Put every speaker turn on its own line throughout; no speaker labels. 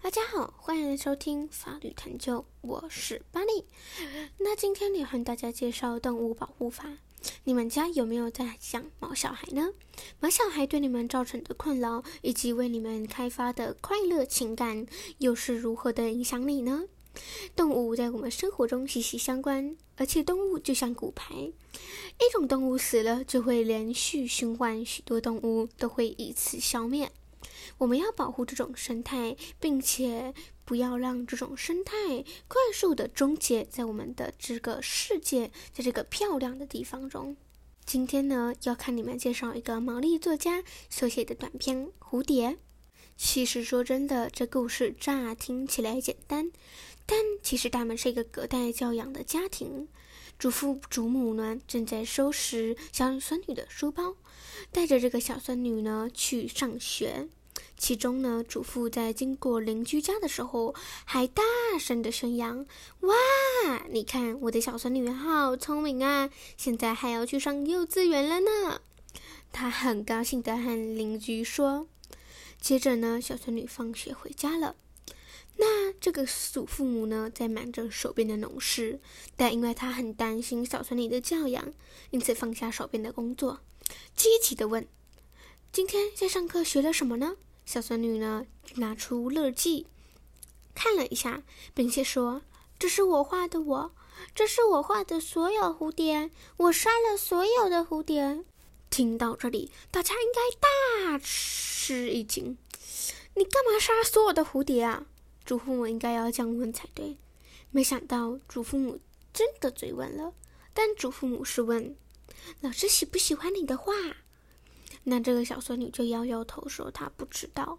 大家好，欢迎收听法律探究，我是巴利。那今天要和大家介绍动物保护法。你们家有没有在养毛小孩呢？毛小孩对你们造成的困扰，以及为你们开发的快乐情感，又是如何的影响你呢？动物在我们生活中息息相关，而且动物就像骨牌，一种动物死了，就会连续循环，许多动物都会以此消灭。我们要保护这种生态，并且不要让这种生态快速的终结在我们的这个世界，在这个漂亮的地方中。今天呢，要看你们介绍一个毛利作家所写的短篇《蝴蝶》。其实说真的，这故事乍听起来简单，但其实他们是一个隔代教养的家庭。祖父祖母呢，正在收拾小孙女的书包，带着这个小孙女呢去上学。其中呢，祖父在经过邻居家的时候，还大声的宣扬：“哇，你看我的小孙女好聪明啊，现在还要去上幼稚园了呢。”他很高兴的和邻居说。接着呢，小孙女放学回家了。那这个祖父母呢，在忙着手边的农事，但因为他很担心小孙女的教养，因此放下手边的工作，积极的问：“今天在上课学了什么呢？”小孙女呢，拿出乐记，看了一下，并且说：“这是我画的，我这是我画的所有蝴蝶，我杀了所有的蝴蝶。”听到这里，大家应该大吃一惊：“你干嘛杀所有的蝴蝶啊？”祖父母应该要降温才对。没想到祖父母真的追问了，但祖父母是问：“老师喜不喜欢你的画？”那这个小孙女就摇摇头说：“她不知道。”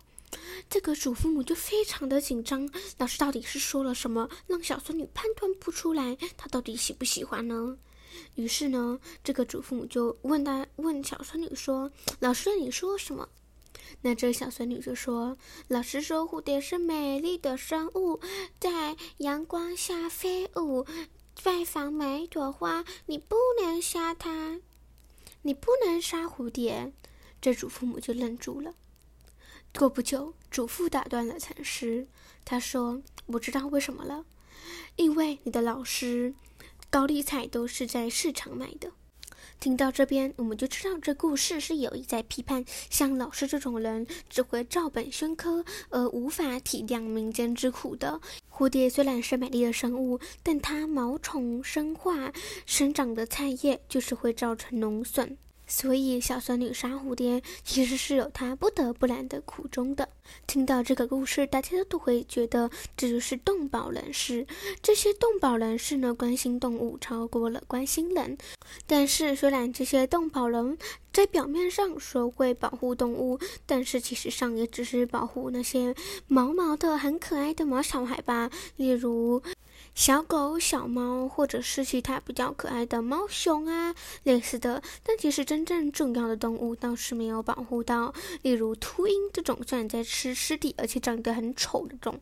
这个祖父母就非常的紧张，老师到底是说了什么，让小孙女判断不出来她到底喜不喜欢呢？于是呢，这个祖父母就问他问小孙女说：“老师，你说什么？”那这小孙女就说：“老师说蝴蝶是美丽的生物，在阳光下飞舞，拜访每一朵花，你不能杀它，你不能杀蝴蝶。”这祖父母就愣住了。过不久，祖父打断了禅师，他说：“我知道为什么了，因为你的老师高丽菜都是在市场买的。”听到这边，我们就知道这故事是有意在批判像老师这种人只会照本宣科，而无法体谅民间之苦的。蝴蝶虽然是美丽的生物，但它毛虫生化生长的菜叶就是会造成农损。所以，小孙女杀蝴蝶其实是有她不得不然的苦衷的。听到这个故事，大家都会觉得这就是动保人士。这些动保人士呢，关心动物超过了关心人。但是，虽然这些动保人在表面上说会保护动物，但是其实上也只是保护那些毛毛的、很可爱的毛小孩吧，例如。小狗、小猫，或者是其他比较可爱的猫熊啊，类似的。但其实真正重要的动物倒是没有保护到，例如秃鹰这种虽然在吃尸体，而且长得很丑的种，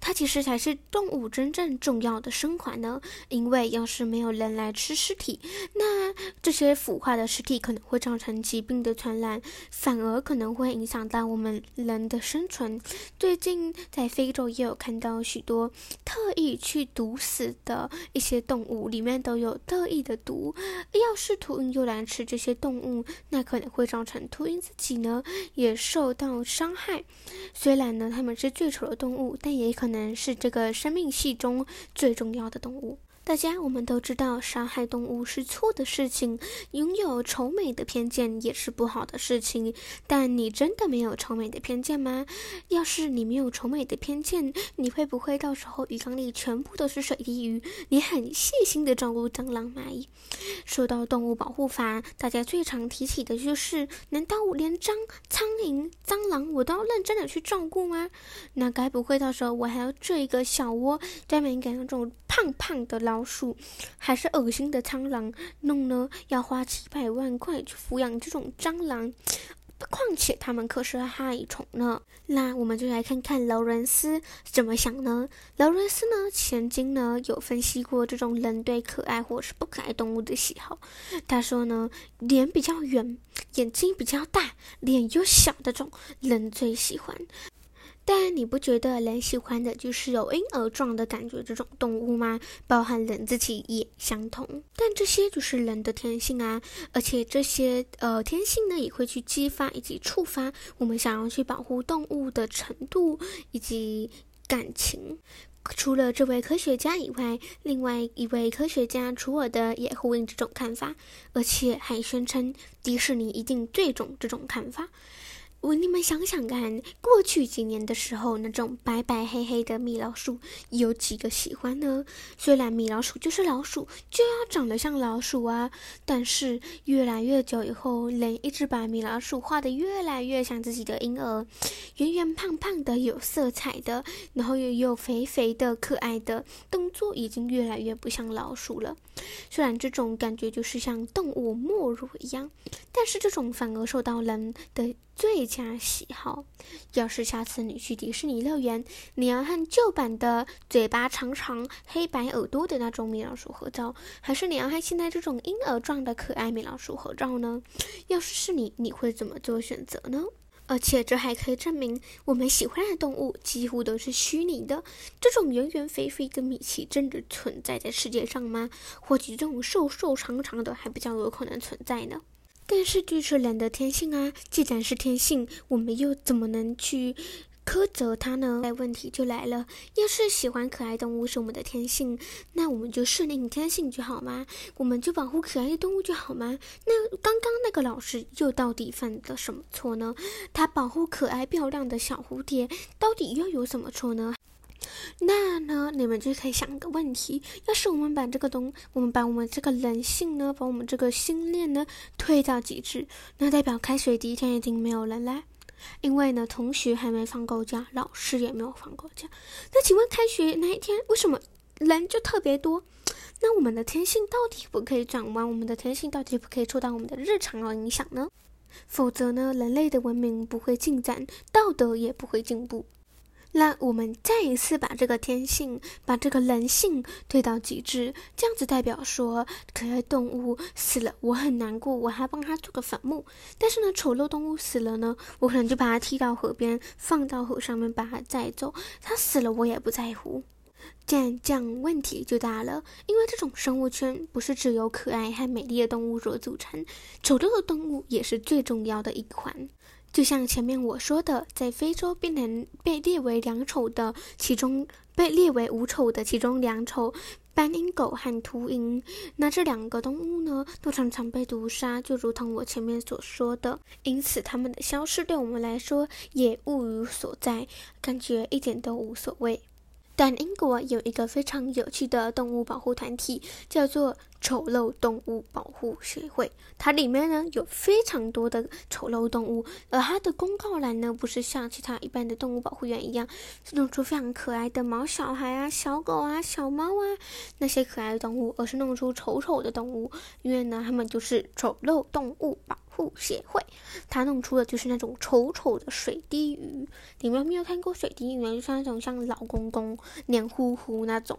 它其实才是动物真正重要的生还呢。因为要是没有人来吃尸体，那这些腐化的尸体可能会造成疾病的传染，反而可能会影响到我们人的生存。最近在非洲也有看到许多特意去毒。死的一些动物里面都有特异的毒，要是秃鹰又来吃这些动物，那可能会造成秃鹰自己呢也受到伤害。虽然呢它们是最丑的动物，但也可能是这个生命系中最重要的动物。大家，我们都知道杀害动物是错的事情，拥有丑美的偏见也是不好的事情。但你真的没有丑美的偏见吗？要是你没有丑美的偏见，你会不会到时候鱼缸里全部都是水滴鱼？你很细心的照顾蟑螂、蚂蚁。说到动物保护法，大家最常提起的就是：难道我连蟑、苍蝇、蟑螂我都要认真的去照顾吗？那该不会到时候我还要做一个小窝，专门给那种胖胖的老？鼠还是恶心的蟑螂，弄呢要花几百万块去抚养这种蟑螂，况且它们可是害虫呢。那我们就来看看劳伦斯怎么想呢？劳伦斯呢，曾经呢有分析过这种人对可爱或是不可爱动物的喜好。他说呢，脸比较圆、眼睛比较大、脸又小的这种人最喜欢。但你不觉得人喜欢的就是有婴儿状的感觉这种动物吗？包含人自己也相同。但这些就是人的天性啊，而且这些呃天性呢，也会去激发以及触发我们想要去保护动物的程度以及感情。除了这位科学家以外，另外一位科学家楚尔德也呼应这种看法，而且还宣称迪士尼一定最懂这种看法。我你们想想看，过去几年的时候，那种白白黑黑的米老鼠有几个喜欢呢？虽然米老鼠就是老鼠，就要长得像老鼠啊，但是越来越久以后，人一直把米老鼠画得越来越像自己的婴儿，圆圆胖胖的，有色彩的，然后又又肥肥的，可爱的，动作已经越来越不像老鼠了。虽然这种感觉就是像动物没入一样，但是这种反而受到人的。最佳喜好。要是下次你去迪士尼乐园，你要和旧版的嘴巴长长、黑白耳朵的那种米老鼠合照，还是你要和现在这种婴儿状的可爱米老鼠合照呢？要是是你，你会怎么做选择呢？而且这还可以证明，我们喜欢的动物几乎都是虚拟的。这种圆圆肥肥的米奇真的存在在世界上吗？或许这种瘦瘦长长的还比较有可能存在呢？但是，这是人的天性啊！既然是天性，我们又怎么能去苛责它呢？那问题就来了：要是喜欢可爱动物是我们的天性，那我们就顺应天性就好吗？我们就保护可爱的动物就好吗？那刚刚那个老师又到底犯了什么错呢？他保护可爱漂亮的小蝴蝶，到底又有什么错呢？那呢，你们就可以想个问题：要是我们把这个东，我们把我们这个人性呢，把我们这个心念呢推到极致，那代表开学第一天一定没有人来，因为呢，同学还没放够假，老师也没有放够假。那请问开学那一天为什么人就特别多？那我们的天性到底不可以转弯？我们的天性到底不可以受到我们的日常而影响呢？否则呢，人类的文明不会进展，道德也不会进步。那我们再一次把这个天性、把这个人性推到极致，这样子代表说，可爱动物死了，我很难过，我还帮它做个坟墓。但是呢，丑陋动物死了呢，我可能就把它踢到河边，放到河上面把它载走。它死了，我也不在乎。这样这样问题就大了，因为这种生物圈不是只有可爱和美丽的动物所组成，丑陋的动物也是最重要的一环。就像前面我说的，在非洲被人被列为两丑的其中，被列为五丑的其中两丑，斑鹰狗和秃鹰，那这两个动物呢，都常常被毒杀，就如同我前面所说的，因此它们的消失对我们来说也物无所在，感觉一点都无所谓。但英国有一个非常有趣的动物保护团体，叫做丑陋动物保护协会。它里面呢有非常多的丑陋动物，而它的公告栏呢不是像其他一般的动物保护员一样，是弄出非常可爱的毛小孩啊、小狗啊、小猫啊那些可爱的动物，而是弄出丑丑的动物，因为呢它们就是丑陋动物保。护协会，他弄出的就是那种丑丑的水滴鱼。你们没有看过水滴鱼？就是那种像老公公黏糊糊那种。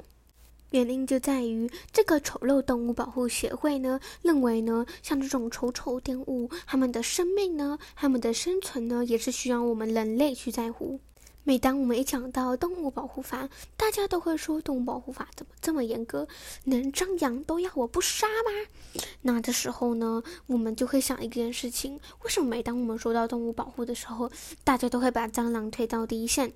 原因就在于这个丑陋动物保护协会呢，认为呢，像这种丑丑动物，它们的生命呢，它们的生存呢，也是需要我们人类去在乎。每当我们一讲到动物保护法，大家都会说动物保护法怎么这么严格？连张扬都要我不杀吗？那这时候呢，我们就会想一件事情：为什么每当我们说到动物保护的时候，大家都会把蟑螂推到第一线？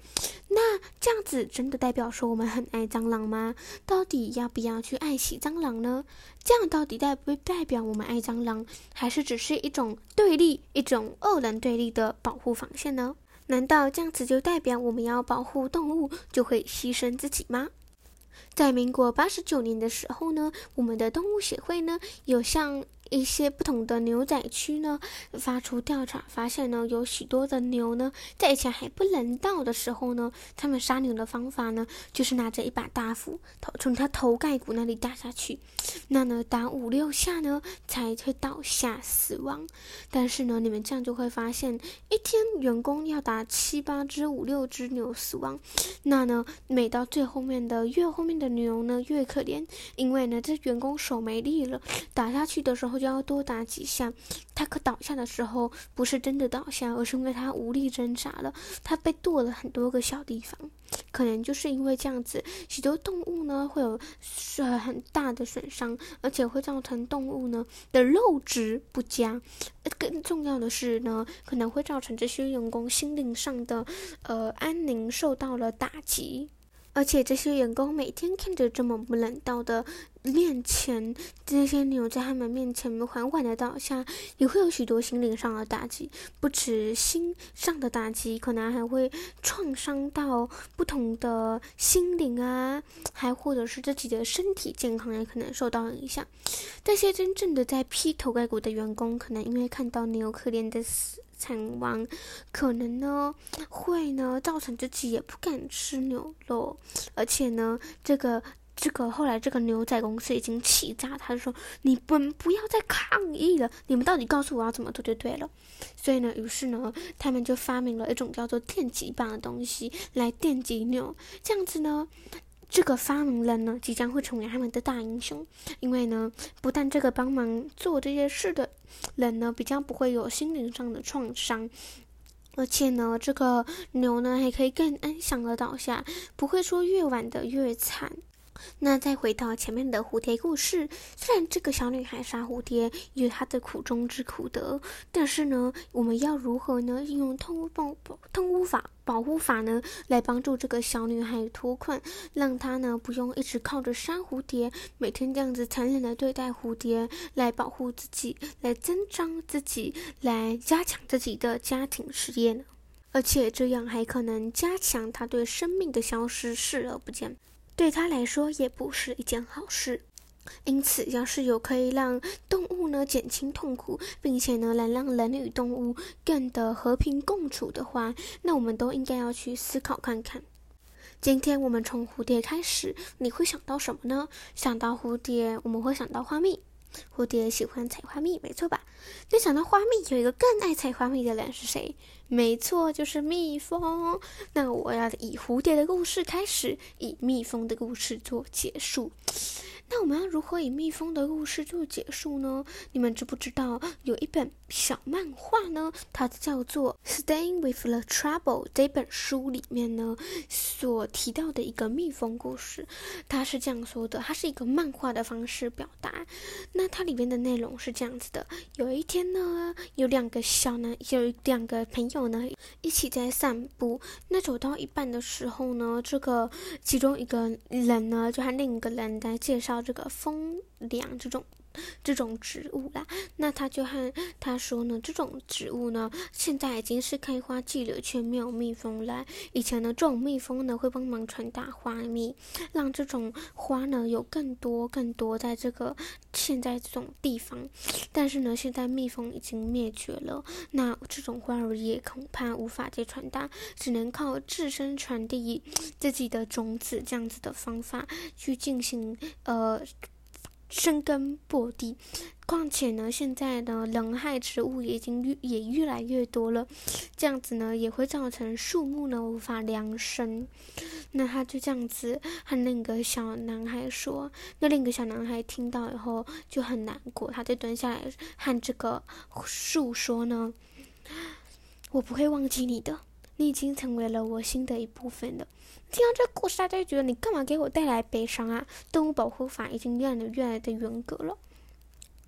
那这样子真的代表说我们很爱蟑螂吗？到底要不要去爱惜蟑螂呢？这样到底代不代表我们爱蟑螂，还是只是一种对立、一种二人对立的保护防线呢？难道这样子就代表我们要保护动物就会牺牲自己吗？在民国八十九年的时候呢，我们的动物协会呢有向。一些不同的牛仔区呢，发出调查，发现呢，有许多的牛呢，在以前还不人道的时候呢，他们杀牛的方法呢，就是拿着一把大斧头从它头盖骨那里打下去，那呢，打五六下呢，才会倒下死亡。但是呢，你们这样就会发现，一天员工要打七八只、五六只牛死亡，那呢，每到最后面的越后面的的牛呢越可怜，因为呢这员工手没力了，打下去的时候就要多打几下。他可倒下的时候不是真的倒下，而是因为他无力挣扎了，他被剁了很多个小地方。可能就是因为这样子，许多动物呢会有呃很大的损伤，而且会造成动物呢的肉质不佳。更重要的是呢，可能会造成这些员工心灵上的呃安宁受到了打击。而且这些员工每天看着这么不人道的面前，这些牛在他们面前缓缓的倒下，也会有许多心灵上的打击。不止心上的打击，可能还会创伤到不同的心灵啊，还或者是自己的身体健康也可能受到影响。这些真正的在劈头盖骨的员工，可能因为看到牛可怜的死。惨亡，可能呢会呢造成自己也不敢吃牛肉，而且呢这个这个后来这个牛仔公司已经气炸，他就说你们不要再抗议了，你们到底告诉我要怎么做就对了。所以呢，于是呢他们就发明了一种叫做电击棒的东西来电击牛，这样子呢。这个发明人呢，即将会成为他们的大英雄，因为呢，不但这个帮忙做这些事的人呢，比较不会有心灵上的创伤，而且呢，这个牛呢，还可以更安详的倒下，不会说越晚的越惨。那再回到前面的蝴蝶故事，虽然这个小女孩杀蝴蝶有她的苦衷之苦的，但是呢，我们要如何呢？应用通物保保动物法保护法呢，来帮助这个小女孩脱困，让她呢不用一直靠着杀蝴蝶，每天这样子残忍的对待蝴蝶，来保护自己，来增长自己，来加强自己的家庭事业呢？而且这样还可能加强她对生命的消失视而不见。对他来说也不是一件好事，因此，要是有可以让动物呢减轻痛苦，并且呢能让人与动物更的和平共处的话，那我们都应该要去思考看看。今天我们从蝴蝶开始，你会想到什么呢？想到蝴蝶，我们会想到花蜜。蝴蝶喜欢采花蜜，没错吧？就想到花蜜，有一个更爱采花蜜的人是谁？没错，就是蜜蜂。那我要以蝴蝶的故事开始，以蜜蜂的故事做结束。那我们要如何以蜜蜂的故事做结束呢？你们知不知道有一本小漫画呢？它叫做《Staying with the Trouble》这本书里面呢所提到的一个蜜蜂故事，它是这样说的：它是一个漫画的方式表达。那它里面的内容是这样子的：有一天呢，有两个小男，有两个朋友呢一起在散步。那走到一半的时候呢，这个其中一个人呢就和另一个人在介绍。这个风凉这种这种植物啦，那他就和他说呢，这种植物呢，现在已经是开花季了，却没有蜜蜂来。以前呢，这种蜜蜂呢会帮忙传达花蜜，让这种花呢有更多更多在这个现在这种地方。但是呢，现在蜜蜂已经灭绝了，那这种花儿也恐怕无法再传达，只能靠自身传递自己的种子这样子的方法去进行呃。生根破地，况且呢，现在的人害植物已经越也越来越多了，这样子呢，也会造成树木呢无法量生。那他就这样子和另一个小男孩说，那另一个小男孩听到以后就很难过，他就蹲下来和这个树说呢：“我不会忘记你的。”你已经成为了我心的一部分了。听到这个故事，大家觉得你干嘛给我带来悲伤啊？动物保护法已经越来越来的严格了。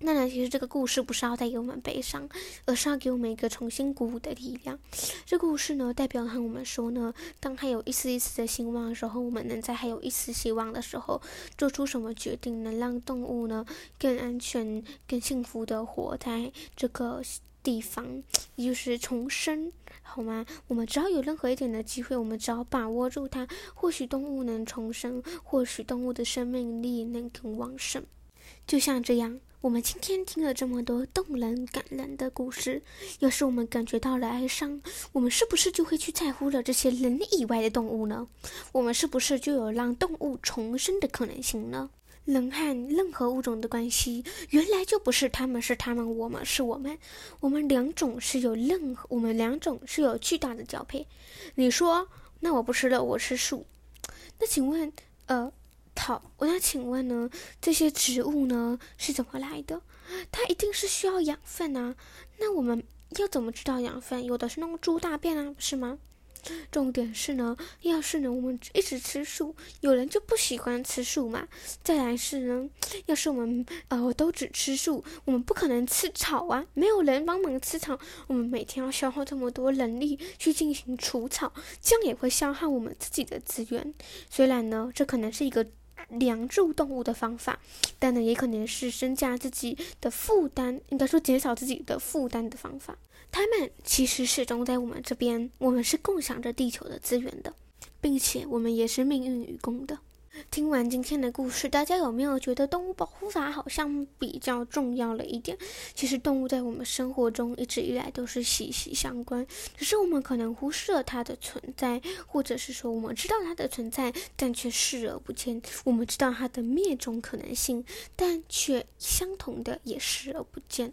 那呢，其实这个故事不是要带给我们悲伤，而是要给我们一个重新鼓舞的力量。这故事呢，代表和我们说呢，当还有一丝一丝的希望的时候，我们能在还有一丝希望的时候，做出什么决定，能让动物呢更安全、更幸福的活在这个。地方，也就是重生，好吗？我们只要有任何一点的机会，我们只要把握住它，或许动物能重生，或许动物的生命力能更旺盛。就像这样，我们今天听了这么多动人感人的故事，要是我们感觉到了哀伤，我们是不是就会去在乎了这些人以外的动物呢？我们是不是就有让动物重生的可能性呢？人和任何物种的关系，原来就不是他们是他们，我们是我们，我们两种是有任何，我们两种是有巨大的交配。你说，那我不吃了，我吃树。那请问，呃，好，那请问呢，这些植物呢是怎么来的？它一定是需要养分啊。那我们要怎么知道养分？有的是弄猪大便啊，不是吗？重点是呢，要是呢我们一直吃素，有人就不喜欢吃素嘛。再来是呢，要是我们呃都只吃素，我们不可能吃草啊，没有人帮忙吃草，我们每天要消耗这么多人力去进行除草，这样也会消耗我们自己的资源。虽然呢，这可能是一个梁祝动物的方法，但呢，也可能是增加自己的负担，应该说减少自己的负担的方法。他们其实始终在我们这边，我们是共享着地球的资源的，并且我们也是命运与共的。听完今天的故事，大家有没有觉得动物保护法好像比较重要了一点？其实动物在我们生活中一直以来都是息息相关，只是我们可能忽视了它的存在，或者是说我们知道它的存在，但却视而不见。我们知道它的灭种可能性，但却相同的也视而不见。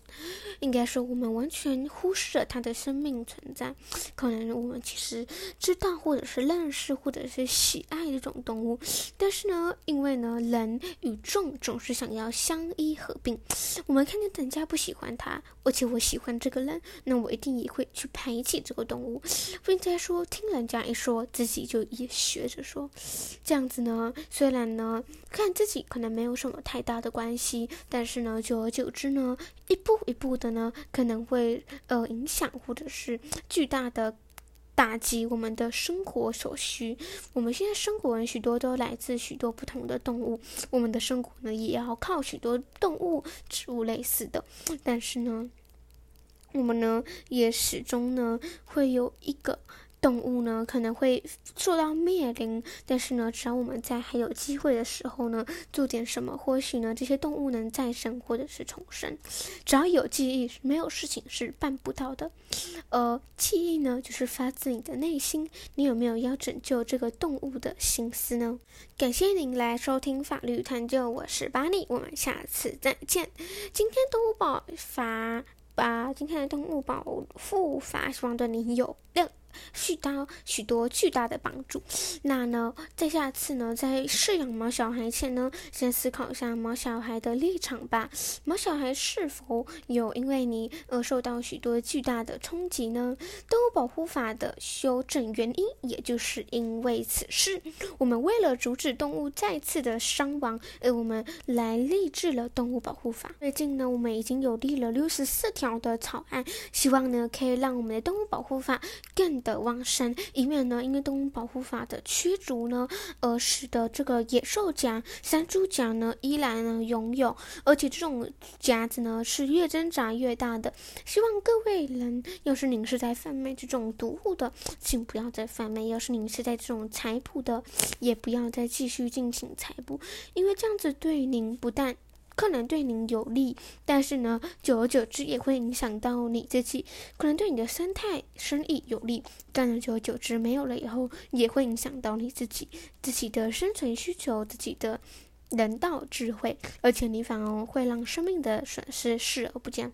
应该说，我们完全忽视了它的生命存在。可能我们其实知道，或者是认识，或者是喜爱这种动物，但是。是呢，因为呢，人与众总是想要相依合并。我们看见人家不喜欢他，而且我喜欢这个人，那我一定也会去排挤这个动物，不应该说听人家一说，自己就也学着说。这样子呢，虽然呢，看自己可能没有什么太大的关系，但是呢，久而久之呢，一步一步的呢，可能会呃影响或者是巨大的。打击我们的生活所需。我们现在生活人许多都来自许多不同的动物，我们的生活呢也要靠许多动物、植物类似的。但是呢，我们呢也始终呢会有一个。动物呢可能会受到灭灵，但是呢，只要我们在还有机会的时候呢，做点什么，或许呢，这些动物能再生或者是重生。只要有记忆，没有事情是办不到的。呃，记忆呢，就是发自你的内心。你有没有要拯救这个动物的心思呢？感谢您来收听法律探究，我是巴尼，我们下次再见。今天动物保法把，今天的动物保护法，希望对你有用。许到许多巨大的帮助。那呢，在下次呢，在饲养毛小孩前呢，先思考一下毛小孩的立场吧。毛小孩是否有因为你而受到许多巨大的冲击呢？动物保护法的修正原因，也就是因为此事。我们为了阻止动物再次的伤亡，而我们来立制了动物保护法。最近呢，我们已经有立了六十四条的草案，希望呢，可以让我们的动物保护法更。的旺盛，以免呢，因为动物保护法的驱逐呢，而使得这个野兽夹、山猪夹呢依然呢拥有，而且这种夹子呢是越挣扎越大的。希望各位人，要是您是在贩卖这种毒物的，请不要再贩卖；要是您是在这种采捕的，也不要再继续进行采捕，因为这样子对您不但。可能对您有利，但是呢，久而久之也会影响到你自己。可能对你的生态、生意有利，但是久而久之没有了以后，也会影响到你自己自己的生存需求、自己的人道智慧，而且你反而会让生命的损失视而不见。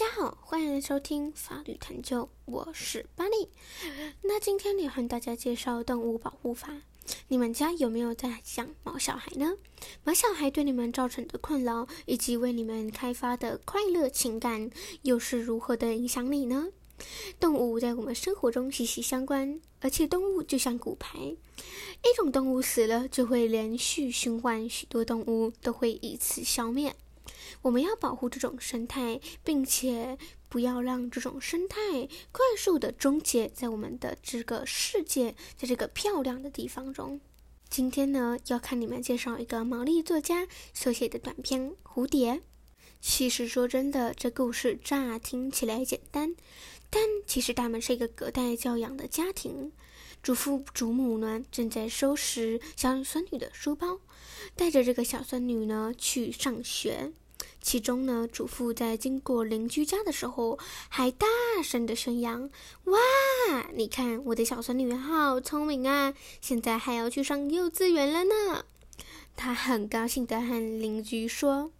大家好，欢迎收听法律探究，我是巴利。那今天要和大家介绍动物保护法。你们家有没有在养毛小孩呢？毛小孩对你们造成的困扰，以及为你们开发的快乐情感，又是如何的影响你呢？动物在我们生活中息息相关，而且动物就像骨牌，一种动物死了，就会连续循环，许多动物都会以此消灭。我们要保护这种生态，并且不要让这种生态快速的终结在我们的这个世界，在这个漂亮的地方中。今天呢，要看你们介绍一个毛利作家所写的短篇《蝴蝶》。其实说真的，这故事乍听起来简单，但其实他们是一个隔代教养的家庭。祖父祖母呢，正在收拾小孙女的书包，带着这个小孙女呢去上学。其中呢，祖父在经过邻居家的时候，还大声的宣扬：“哇，你看我的小孙女好聪明啊，现在还要去上幼稚园了呢。”他很高兴的和邻居说。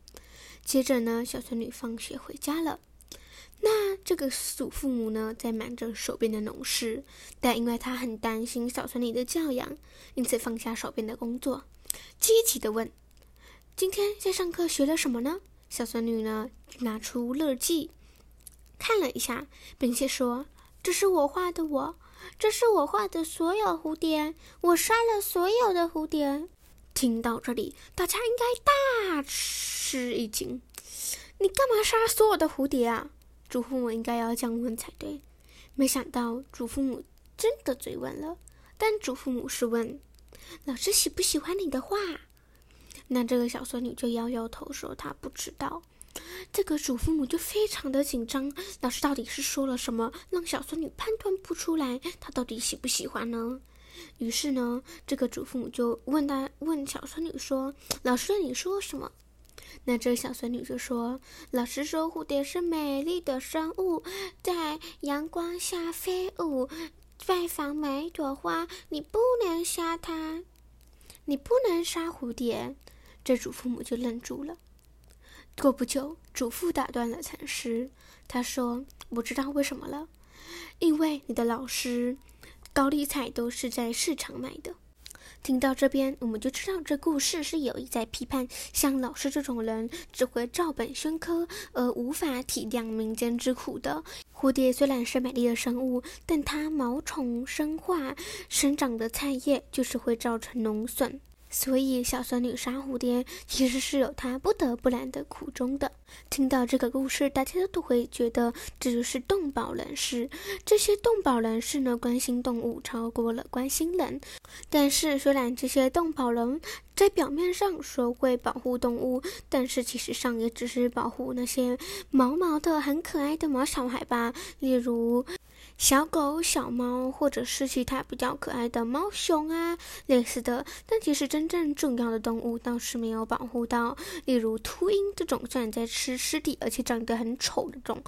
接着呢，小孙女放学回家了。那这个祖父母呢，在忙着手边的农事，但因为他很担心小孙女的教养，因此放下手边的工作，积极的问：“今天在上课学了什么呢？”小孙女呢，拿出乐记，看了一下，并且说：“这是我画的，我这是我画的所有蝴蝶，我杀了所有的蝴蝶。”听到这里，大家应该大吃一惊：“你干嘛杀所有的蝴蝶啊？”祖父母应该要降温才对。没想到祖父母真的追问了，但祖父母是问：“老师喜不喜欢你的画？”那这个小孙女就摇摇头说：“她不知道。”这个祖父母就非常的紧张，老师到底是说了什么，让小孙女判断不出来她到底喜不喜欢呢？于是呢，这个祖父母就问他问小孙女说：“老师，你说什么？”那这个小孙女就说：“老师说蝴蝶是美丽的生物，在阳光下飞舞，拜访每一朵花，你不能杀它，你不能杀蝴蝶。”这祖父母就愣住了。过不久，祖父打断了禅师，他说：“我知道为什么了，因为你的老师高丽菜都是在市场买的。”听到这边，我们就知道这故事是有意在批判像老师这种人只会照本宣科，而无法体谅民间之苦的。蝴蝶虽然是美丽的生物，但它毛虫生化生长的菜叶就是会造成农损。所以，小孙女杀蝴蝶其实是有她不得不然的苦衷的。听到这个故事，大家都会觉得这就是动保人士。这些动保人士呢，关心动物超过了关心人。但是，虽然这些动保人在表面上说会保护动物，但是其实上也只是保护那些毛毛的、很可爱的毛小孩吧，例如。小狗、小猫，或者是其他比较可爱的猫熊啊，类似的。但其实真正重要的动物倒是没有保护到，例如秃鹰这种虽然在吃尸体，而且长得很丑的种，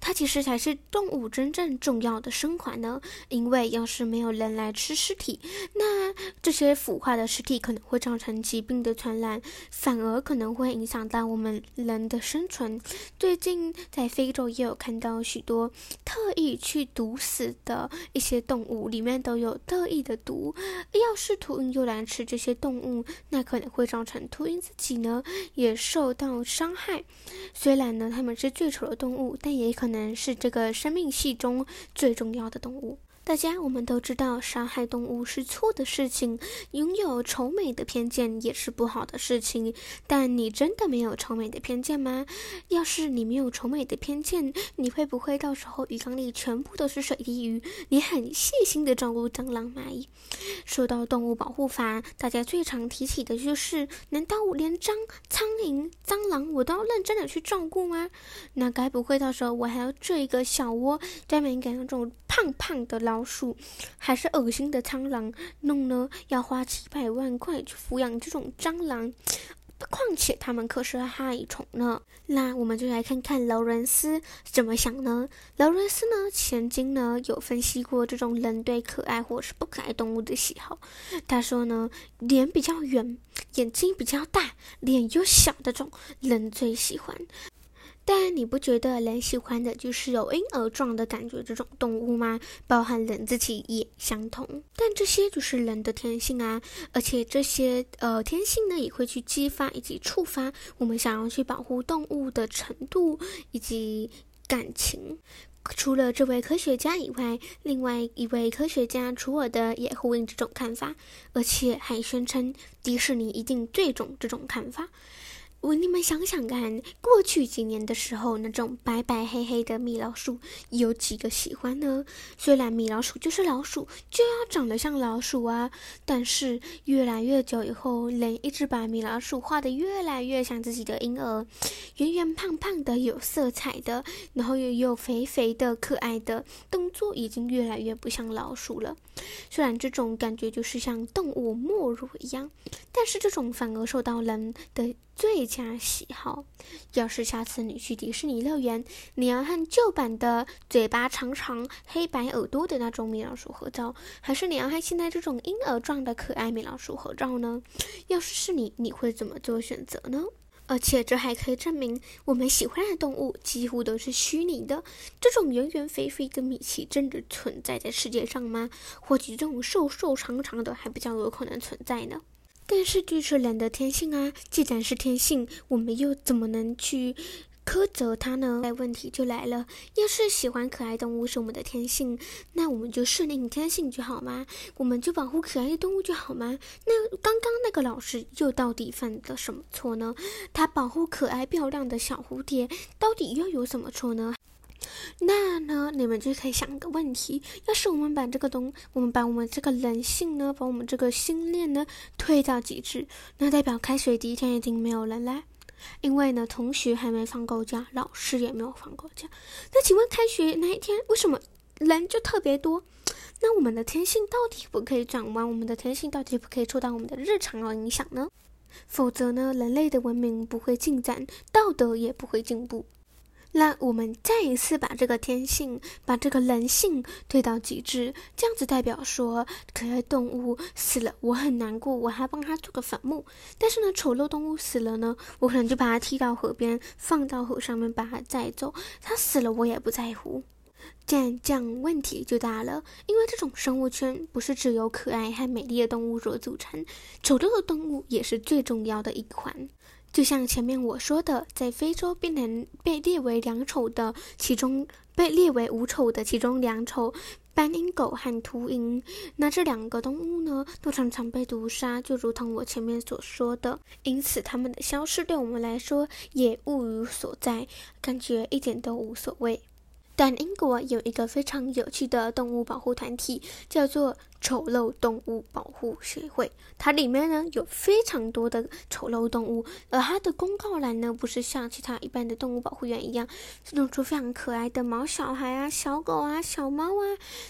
它其实才是动物真正重要的生还呢。因为要是没有人来吃尸体，那这些腐化的尸体可能会造成疾病的传染，反而可能会影响到我们人的生存。最近在非洲也有看到许多特意去毒。死的一些动物里面都有特异的毒，要是秃鹰又来吃这些动物，那可能会造成秃鹰自己呢也受到伤害。虽然呢它们是最丑的动物，但也可能是这个生命系中最重要的动物。大家，我们都知道杀害动物是错的事情，拥有丑美的偏见也是不好的事情。但你真的没有丑美的偏见吗？要是你没有丑美的偏见，你会不会到时候鱼缸里全部都是水滴鱼？你很细心的照顾蟑螂蚂蚁。说到动物保护法，大家最常提起的就是：难道我连蟑苍蝇、蟑螂我都要认真的去照顾吗？那该不会到时候我还要做一个小窝，专门给那种胖胖的老？鼠还是恶心的蟑螂，弄呢要花几百万块去抚养这种蟑螂，况且它们可是害虫呢。那我们就来看看劳伦斯怎么想呢？劳伦斯呢，曾经呢有分析过这种人对可爱或是不可爱动物的喜好。他说呢，脸比较圆、眼睛比较大、脸又小的这种人最喜欢。但你不觉得人喜欢的就是有婴儿状的感觉这种动物吗？包含人自己也相同。但这些就是人的天性啊，而且这些呃天性呢，也会去激发以及触发我们想要去保护动物的程度以及感情。除了这位科学家以外，另外一位科学家楚尔的也呼应这种看法，而且还宣称迪士尼一定最懂这种看法。我你们想想看，过去几年的时候，那种白白黑黑的米老鼠有几个喜欢呢？虽然米老鼠就是老鼠，就要长得像老鼠啊，但是越来越久以后，人一直把米老鼠画得越来越像自己的婴儿，圆圆胖胖的，有色彩的，然后又又肥肥的，可爱的，动作已经越来越不像老鼠了。虽然这种感觉就是像动物没入一样，但是这种反而受到人的。最佳喜好。要是下次你去迪士尼乐园，你要和旧版的嘴巴长长、黑白耳朵的那种米老鼠合照，还是你要和现在这种婴儿状的可爱米老鼠合照呢？要是是你，你会怎么做选择呢？而且这还可以证明，我们喜欢的动物几乎都是虚拟的。这种圆圆肥肥的米奇真的存在在世界上吗？或许这种瘦瘦长长的还比较有可能存在呢？但是，这是人的天性啊！既然是天性，我们又怎么能去苛责它呢？那问题就来了：要是喜欢可爱动物是我们的天性，那我们就顺应天性就好吗？我们就保护可爱的动物就好吗？那刚刚那个老师又到底犯了什么错呢？他保护可爱漂亮的小蝴蝶，到底又有什么错呢？那呢，你们就可以想个问题：要是我们把这个东，我们把我们这个人性呢，把我们这个心念呢推到极致，那代表开学第一天已经没有人来，因为呢，同学还没放够假，老师也没有放够假。那请问开学那一天为什么人就特别多？那我们的天性到底不可以转弯？我们的天性到底不可以受到我们的日常而影响呢？否则呢，人类的文明不会进展，道德也不会进步。那我们再一次把这个天性、把这个人性推到极致，这样子代表说，可爱动物死了，我很难过，我还帮它做个坟墓。但是呢，丑陋动物死了呢，我可能就把它踢到河边，放到河上面把它载走。它死了，我也不在乎。这样这样问题就大了，因为这种生物圈不是只有可爱和美丽的动物所组成，丑陋的动物也是最重要的一环。就像前面我说的，在非洲被能被列为两丑的其中，被列为五丑的其中两丑，斑鹰狗和秃鹰，那这两个动物呢，都常常被毒杀，就如同我前面所说的，因此它们的消失对我们来说也物有所在，感觉一点都无所谓。但英国有一个非常有趣的动物保护团体，叫做丑陋动物保护协会。它里面呢有非常多的丑陋动物，而它的公告栏呢不是像其他一般的动物保护员一样，是弄出非常可爱的毛小孩啊、小狗啊、小猫啊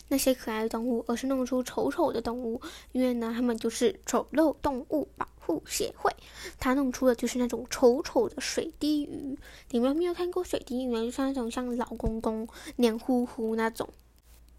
那些可爱的动物，而是弄出丑丑的动物，因为呢它们就是丑陋动物保。护协会，他弄出的就是那种丑丑的水滴鱼。你们有没有看过水滴鱼？就像那种像老公公黏糊糊那种。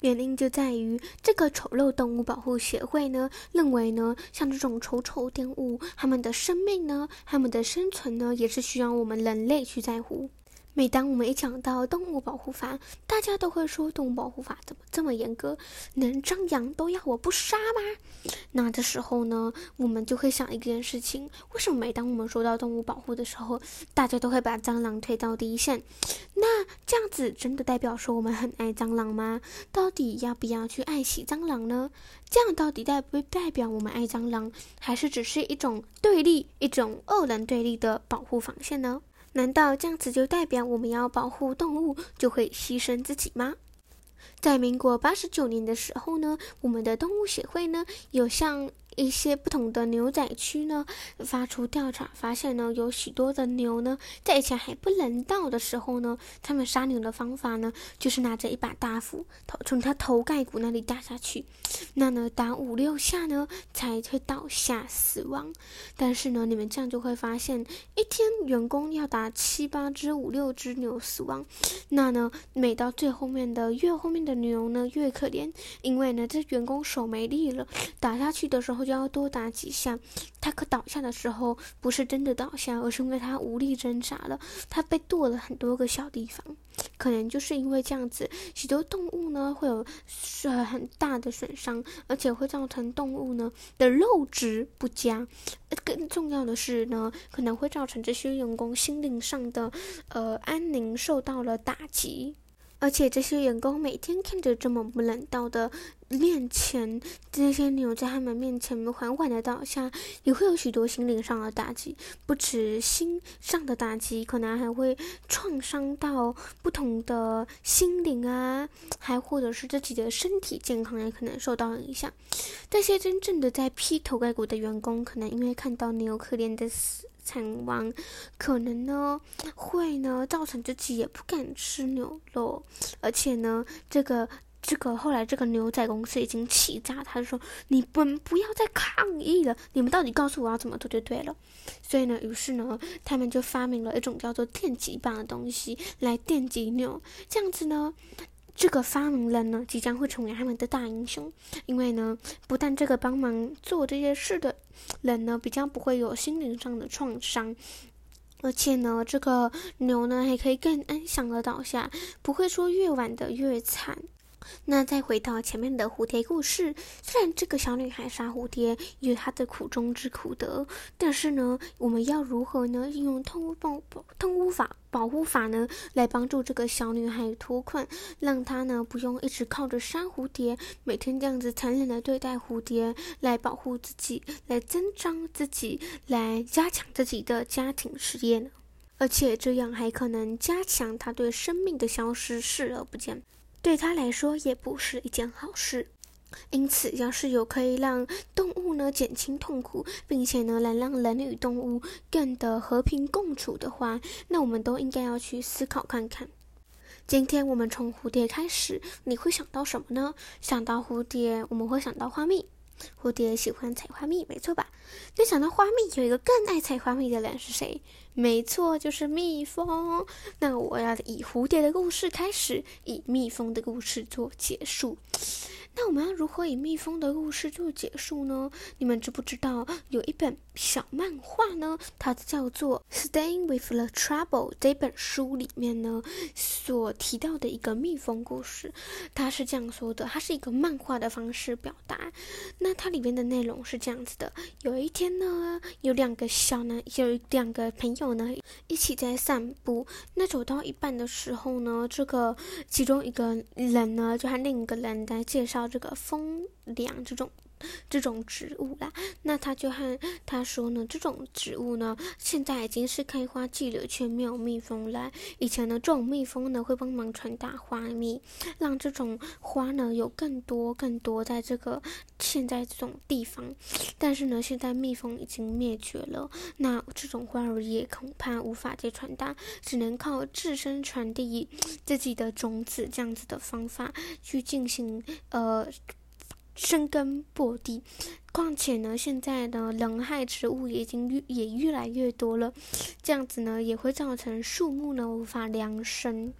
原因就在于这个丑陋动物保护协会呢，认为呢，像这种丑丑动物，它们的生命呢，它们的生存呢，也是需要我们人类去在乎。每当我们一讲到动物保护法，大家都会说动物保护法怎么这么严格，连张扬都要我不杀吗？那这时候呢，我们就会想一件事情：为什么每当我们说到动物保护的时候，大家都会把蟑螂推到第一线？那这样子真的代表说我们很爱蟑螂吗？到底要不要去爱惜蟑螂呢？这样到底代不代表我们爱蟑螂，还是只是一种对立、一种二人对立的保护防线呢？难道这样子就代表我们要保护动物就会牺牲自己吗？在民国八十九年的时候呢，我们的动物协会呢有向。一些不同的牛仔区呢，发出调查，发现呢，有许多的牛呢，在以前还不人道的时候呢，他们杀牛的方法呢，就是拿着一把大斧头从它头盖骨那里打下去，那呢，打五六下呢，才会倒下死亡。但是呢，你们这样就会发现，一天员工要打七八只、五六只牛死亡，那呢，每到最后面的越后面的牛呢，越可怜，因为呢，这员工手没力了，打下去的时候。要多打几下。他可倒下的时候，不是真的倒下，而是因为他无力挣扎了，他被剁了很多个小地方。可能就是因为这样子，许多动物呢会有呃很大的损伤，而且会造成动物呢的肉质不佳。更重要的是呢，可能会造成这些员工心灵上的呃安宁受到了打击。而且这些员工每天看着这么不人道的面前，这些牛在他们面前缓缓的倒下，也会有许多心灵上的打击。不止心上的打击，可能还会创伤到不同的心灵啊，还或者是自己的身体健康也可能受到影响。这些真正的在劈头盖骨的员工，可能因为看到牛可怜的死。惨亡，可能呢会呢造成自己也不敢吃牛肉，而且呢，这个这个后来这个牛仔公司已经气炸，他就说：“你们不要再抗议了，你们到底告诉我要怎么做就对了。”所以呢，于是呢，他们就发明了一种叫做电击棒的东西来电击牛，这样子呢。这个发明人呢，即将会成为他们的大英雄，因为呢，不但这个帮忙做这些事的人呢，比较不会有心灵上的创伤，而且呢，这个牛呢，还可以更安详的倒下，不会说越晚的越惨。那再回到前面的蝴蝶故事，虽然这个小女孩杀蝴蝶有她的苦衷之苦的，但是呢，我们要如何呢？运用通巫保通巫法保护法呢，来帮助这个小女孩脱困，让她呢不用一直靠着杀蝴蝶，每天这样子残忍的对待蝴蝶，来保护自己，来增长自己，来加强自己的家庭事业呢？而且这样还可能加强她对生命的消失视而不见。对他来说也不是一件好事，因此，要是有可以让动物呢减轻痛苦，并且呢能让人与动物更的和平共处的话，那我们都应该要去思考看看。今天我们从蝴蝶开始，你会想到什么呢？想到蝴蝶，我们会想到花蜜。蝴蝶喜欢采花蜜，没错吧？那想到花蜜，有一个更爱采花蜜的人是谁？没错，就是蜜蜂。那我要以蝴蝶的故事开始，以蜜蜂的故事做结束。那我们要如何以蜜蜂的故事做结束呢？你们知不知道有一本小漫画呢？它叫做《Staying with the Trouble》这本书里面呢所提到的一个蜜蜂故事，它是这样说的：它是一个漫画的方式表达。那它里面的内容是这样子的：有一天呢，有两个小男，有两个朋友呢一起在散步。那走到一半的时候呢，这个其中一个人呢就和另一个人在介绍。这个风凉这种这种植物啦，那他就和他说呢，这种植物呢，现在已经是开花季了，却没有蜜蜂来。以前呢，这种蜜蜂呢会帮忙传达花蜜，让这种花呢有更多更多在这个现在这种地方。但是呢，现在蜜蜂已经灭绝了，那这种花儿也恐怕无法再传达，只能靠自身传递自己的种子这样子的方法去进行呃。生根破地，况且呢，现在的人害植物已经越也越来越多了，这样子呢，也会造成树木呢无法量生。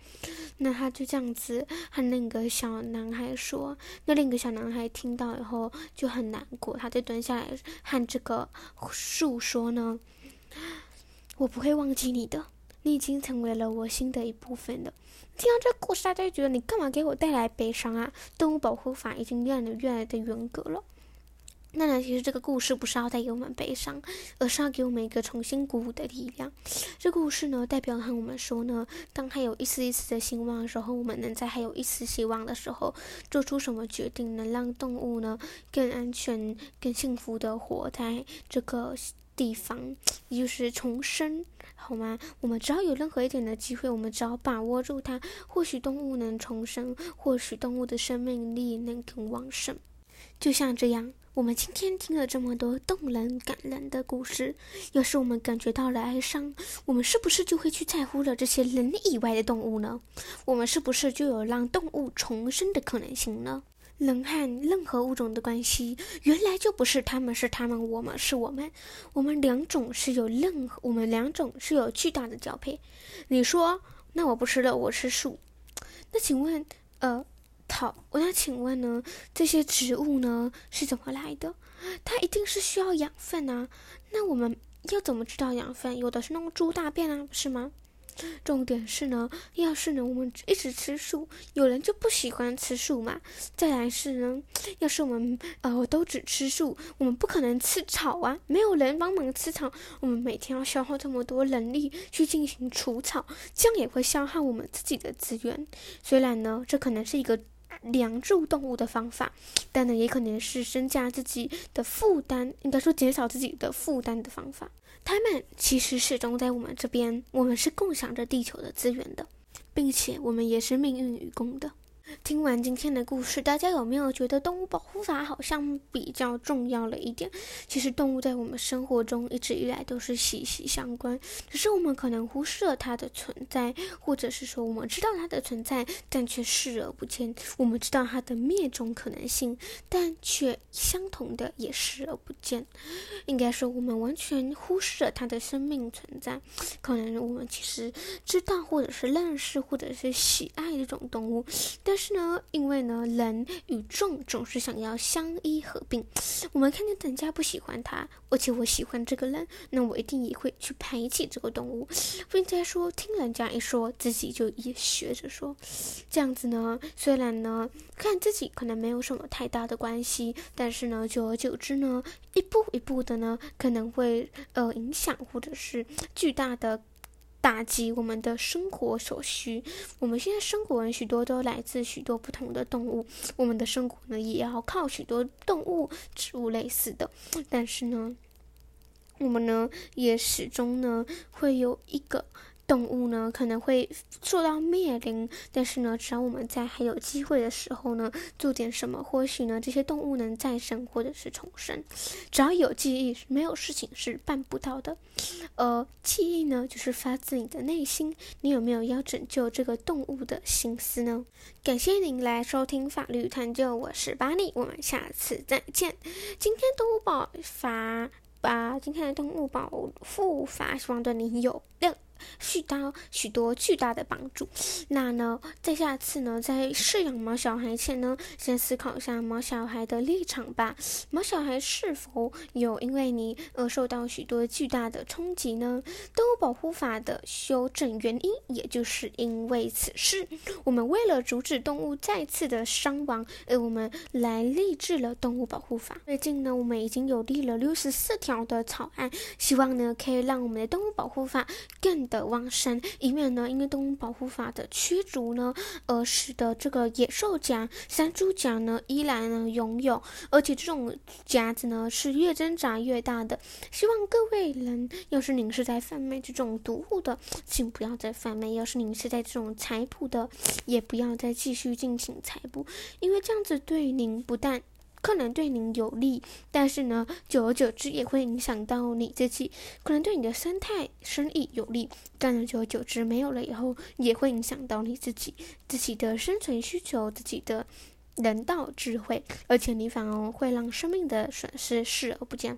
那他就这样子和那个小男孩说，那另一个小男孩听到以后就很难过，他就蹲下来和这个树说呢：“我不会忘记你的。”你已经成为了我心的一部分了。听到这个故事，大家就觉得你干嘛给我带来悲伤啊？动物保护法已经变得越来的严格了。那呢，其实这个故事不是要带给我们悲伤，而是要给我们一个重新鼓舞的力量。这故事呢，代表和我们说呢，当还有一丝一丝的希望的时候，我们能在还有一丝希望的时候，做出什么决定，能让动物呢更安全、更幸福的活在这个。地方，也就是重生，好吗？我们只要有任何一点的机会，我们只要把握住它，或许动物能重生，或许动物的生命力能更旺盛。就像这样，我们今天听了这么多动人感人的故事，要是我们感觉到了哀伤，我们是不是就会去在乎了这些人以外的动物呢？我们是不是就有让动物重生的可能性呢？人和任何物种的关系，原来就不是他们是他们，我们是我们，我们两种是有任何，我们两种是有巨大的交配。你说，那我不吃了，我吃树。那请问，呃，它草，那请问呢，这些植物呢是怎么来的？它一定是需要养分啊。那我们要怎么知道养分？有的是弄猪大便啊，不是吗？重点是呢，要是呢我们一直吃素，有人就不喜欢吃素嘛。再来是呢，要是我们呃都只吃素，我们不可能吃草啊，没有人帮忙吃草，我们每天要消耗这么多人力去进行除草，这样也会消耗我们自己的资源。虽然呢，这可能是一个。梁助动物的方法，但呢，也可能是增加自己的负担，应该说减少自己的负担的方法。他们其实始终在我们这边，我们是共享着地球的资源的，并且我们也是命运与共的。听完今天的故事，大家有没有觉得动物保护法好像比较重要了一点？其实动物在我们生活中一直以来都是息息相关，只是我们可能忽视了它的存在，或者是说我们知道它的存在，但却视而不见。我们知道它的灭种可能性，但却相同的也视而不见。应该说，我们完全忽视了它的生命存在。可能我们其实知道，或者是认识，或者是喜爱这种动物，但是呢，因为呢，人与众总是想要相依合并。我们看见人家不喜欢他，而且我喜欢这个人，那我一定也会去排挤这个动物，并且说听人家一说，自己就也学着说。这样子呢，虽然呢，看自己可能没有什么太大的关系，但是呢，久而久之呢，一步一步的呢，可能会呃影响或者是巨大的。打击我们的生活所需。我们现在生活人许多都来自许多不同的动物，我们的生活呢也要靠许多动物、植物类似的。但是呢，我们呢也始终呢会有一个。动物呢可能会受到灭灵，但是呢，只要我们在还有机会的时候呢，做点什么，或许呢，这些动物能再生或者是重生。只要有记忆，没有事情是办不到的。呃，记忆呢，就是发自你的内心。你有没有要拯救这个动物的心思呢？感谢您来收听法律探究，我是巴尼，我们下次再见。今天动物保法，把今天的动物保护法，希望对你有用。续到许多巨大的帮助。那呢，在下次呢，在饲养毛小孩前呢，先思考一下毛小孩的立场吧。毛小孩是否有因为你而受到许多巨大的冲击呢？动物保护法的修正原因，也就是因为此事。我们为了阻止动物再次的伤亡，而我们来立志了动物保护法。最近呢，我们已经有立了六十四条的草案，希望呢，可以让我们的动物保护法更。的旺盛，以免呢，因为动物保护法的驱逐呢，而使得这个野兽夹、山猪夹呢依然呢拥有，而且这种夹子呢是越挣扎越大的。希望各位人，要是您是在贩卖这种毒物的，请不要再贩卖；要是您是在这种采捕的，也不要再继续进行采捕，因为这样子对您不但。可能对您有利，但是呢，久而久之也会影响到你自己。可能对你的生态、生意有利，但是久而久之没有了以后，也会影响到你自己自己的生存需求、自己的人道智慧，而且你反而会让生命的损失视而不见。